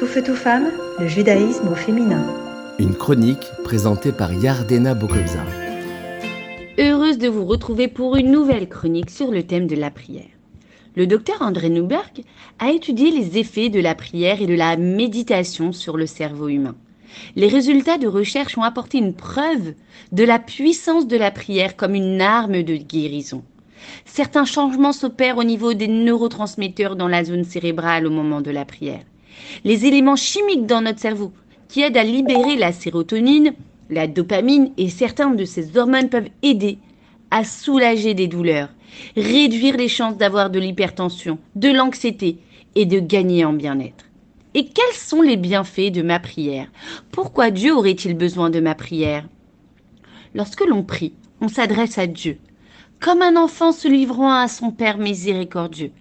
Tout feu, tout femme, le judaïsme au féminin. Une chronique présentée par Yardena Bokobza. Heureuse de vous retrouver pour une nouvelle chronique sur le thème de la prière. Le docteur André Newberg a étudié les effets de la prière et de la méditation sur le cerveau humain. Les résultats de recherche ont apporté une preuve de la puissance de la prière comme une arme de guérison. Certains changements s'opèrent au niveau des neurotransmetteurs dans la zone cérébrale au moment de la prière. Les éléments chimiques dans notre cerveau qui aident à libérer la sérotonine, la dopamine et certaines de ces hormones peuvent aider à soulager des douleurs, réduire les chances d'avoir de l'hypertension, de l'anxiété et de gagner en bien-être. Et quels sont les bienfaits de ma prière? Pourquoi Dieu aurait-il besoin de ma prière? Lorsque l'on prie, on s'adresse à Dieu, comme un enfant se livrant à son Père miséricordieux,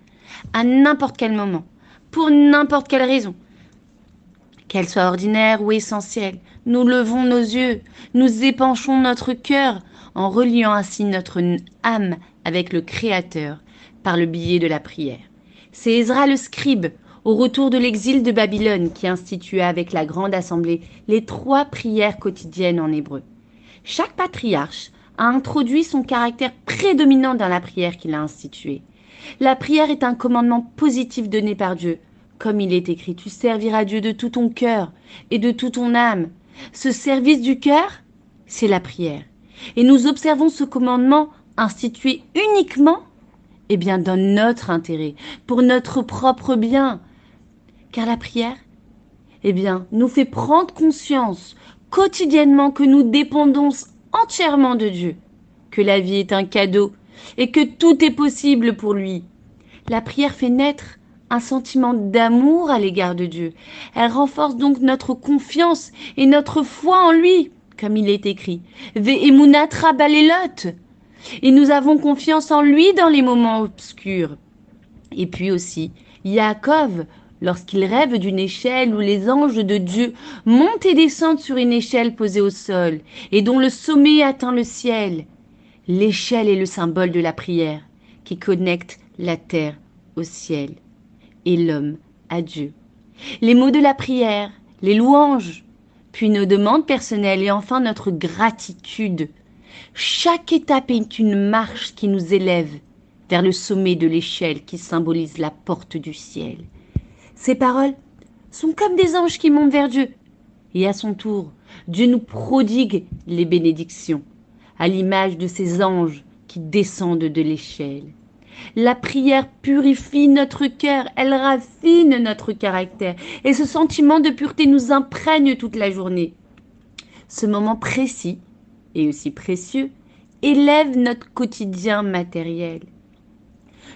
à n'importe quel moment, pour n'importe quelle raison. Qu'elle soit ordinaire ou essentielle, nous levons nos yeux, nous épanchons notre cœur en reliant ainsi notre âme avec le Créateur par le biais de la prière. C'est Ezra le scribe, au retour de l'exil de Babylone, qui institua avec la grande assemblée les trois prières quotidiennes en hébreu. Chaque patriarche a introduit son caractère prédominant dans la prière qu'il a instituée. La prière est un commandement positif donné par Dieu. Comme il est écrit, tu serviras Dieu de tout ton cœur et de toute ton âme. Ce service du cœur, c'est la prière. Et nous observons ce commandement institué uniquement eh bien, dans notre intérêt, pour notre propre bien. Car la prière, eh bien, nous fait prendre conscience quotidiennement que nous dépendons entièrement de Dieu, que la vie est un cadeau et que tout est possible pour lui. La prière fait naître un sentiment d'amour à l'égard de Dieu. Elle renforce donc notre confiance et notre foi en lui, comme il est écrit. Ve'emunatra balelot. Et nous avons confiance en lui dans les moments obscurs. Et puis aussi, Yaakov, lorsqu'il rêve d'une échelle où les anges de Dieu montent et descendent sur une échelle posée au sol et dont le sommet atteint le ciel. L'échelle est le symbole de la prière qui connecte la terre au ciel et l'homme à Dieu. Les mots de la prière, les louanges, puis nos demandes personnelles et enfin notre gratitude. Chaque étape est une marche qui nous élève vers le sommet de l'échelle qui symbolise la porte du ciel. Ces paroles sont comme des anges qui montent vers Dieu. Et à son tour, Dieu nous prodigue les bénédictions, à l'image de ces anges qui descendent de l'échelle. La prière purifie notre cœur, elle raffine notre caractère, et ce sentiment de pureté nous imprègne toute la journée. Ce moment précis, et aussi précieux, élève notre quotidien matériel.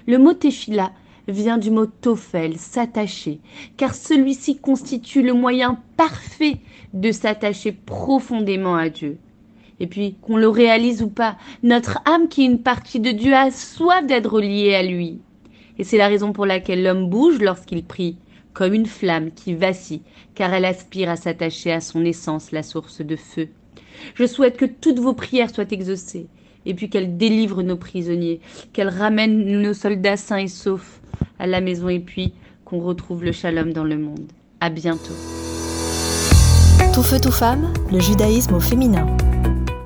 Le mot tefila vient du mot tofel, s'attacher, car celui-ci constitue le moyen parfait de s'attacher profondément à Dieu. Et puis, qu'on le réalise ou pas, notre âme qui est une partie de Dieu a soif d'être liée à lui. Et c'est la raison pour laquelle l'homme bouge lorsqu'il prie, comme une flamme qui vacille, car elle aspire à s'attacher à son essence, la source de feu. Je souhaite que toutes vos prières soient exaucées, et puis qu'elles délivrent nos prisonniers, qu'elles ramènent nos soldats sains et saufs, à la maison et puis qu'on retrouve le shalom dans le monde. À bientôt. Tout feu, tout femme, le judaïsme au féminin.